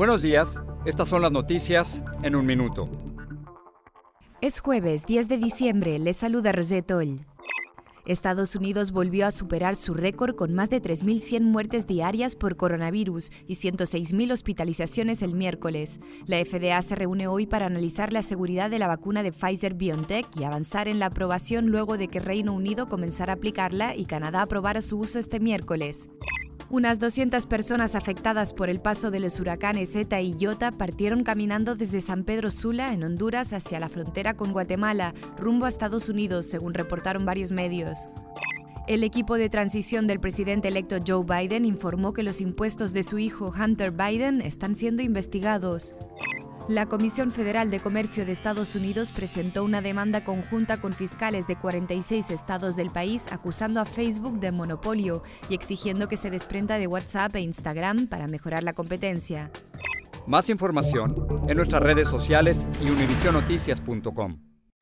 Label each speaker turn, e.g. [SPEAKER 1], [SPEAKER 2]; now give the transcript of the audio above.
[SPEAKER 1] Buenos días, estas son las noticias en un minuto.
[SPEAKER 2] Es jueves 10 de diciembre, les saluda Rosetol. Estados Unidos volvió a superar su récord con más de 3.100 muertes diarias por coronavirus y 106.000 hospitalizaciones el miércoles. La FDA se reúne hoy para analizar la seguridad de la vacuna de Pfizer BioNTech y avanzar en la aprobación luego de que Reino Unido comenzara a aplicarla y Canadá aprobara su uso este miércoles. Unas 200 personas afectadas por el paso de los huracanes Eta y Iota partieron caminando desde San Pedro Sula, en Honduras, hacia la frontera con Guatemala, rumbo a Estados Unidos, según reportaron varios medios. El equipo de transición del presidente electo Joe Biden informó que los impuestos de su hijo Hunter Biden están siendo investigados. La Comisión Federal de Comercio de Estados Unidos presentó una demanda conjunta con fiscales de 46 estados del país acusando a Facebook de monopolio y exigiendo que se desprenda de WhatsApp e Instagram para mejorar la competencia.
[SPEAKER 1] Más información en nuestras redes sociales y univisionoticias.com.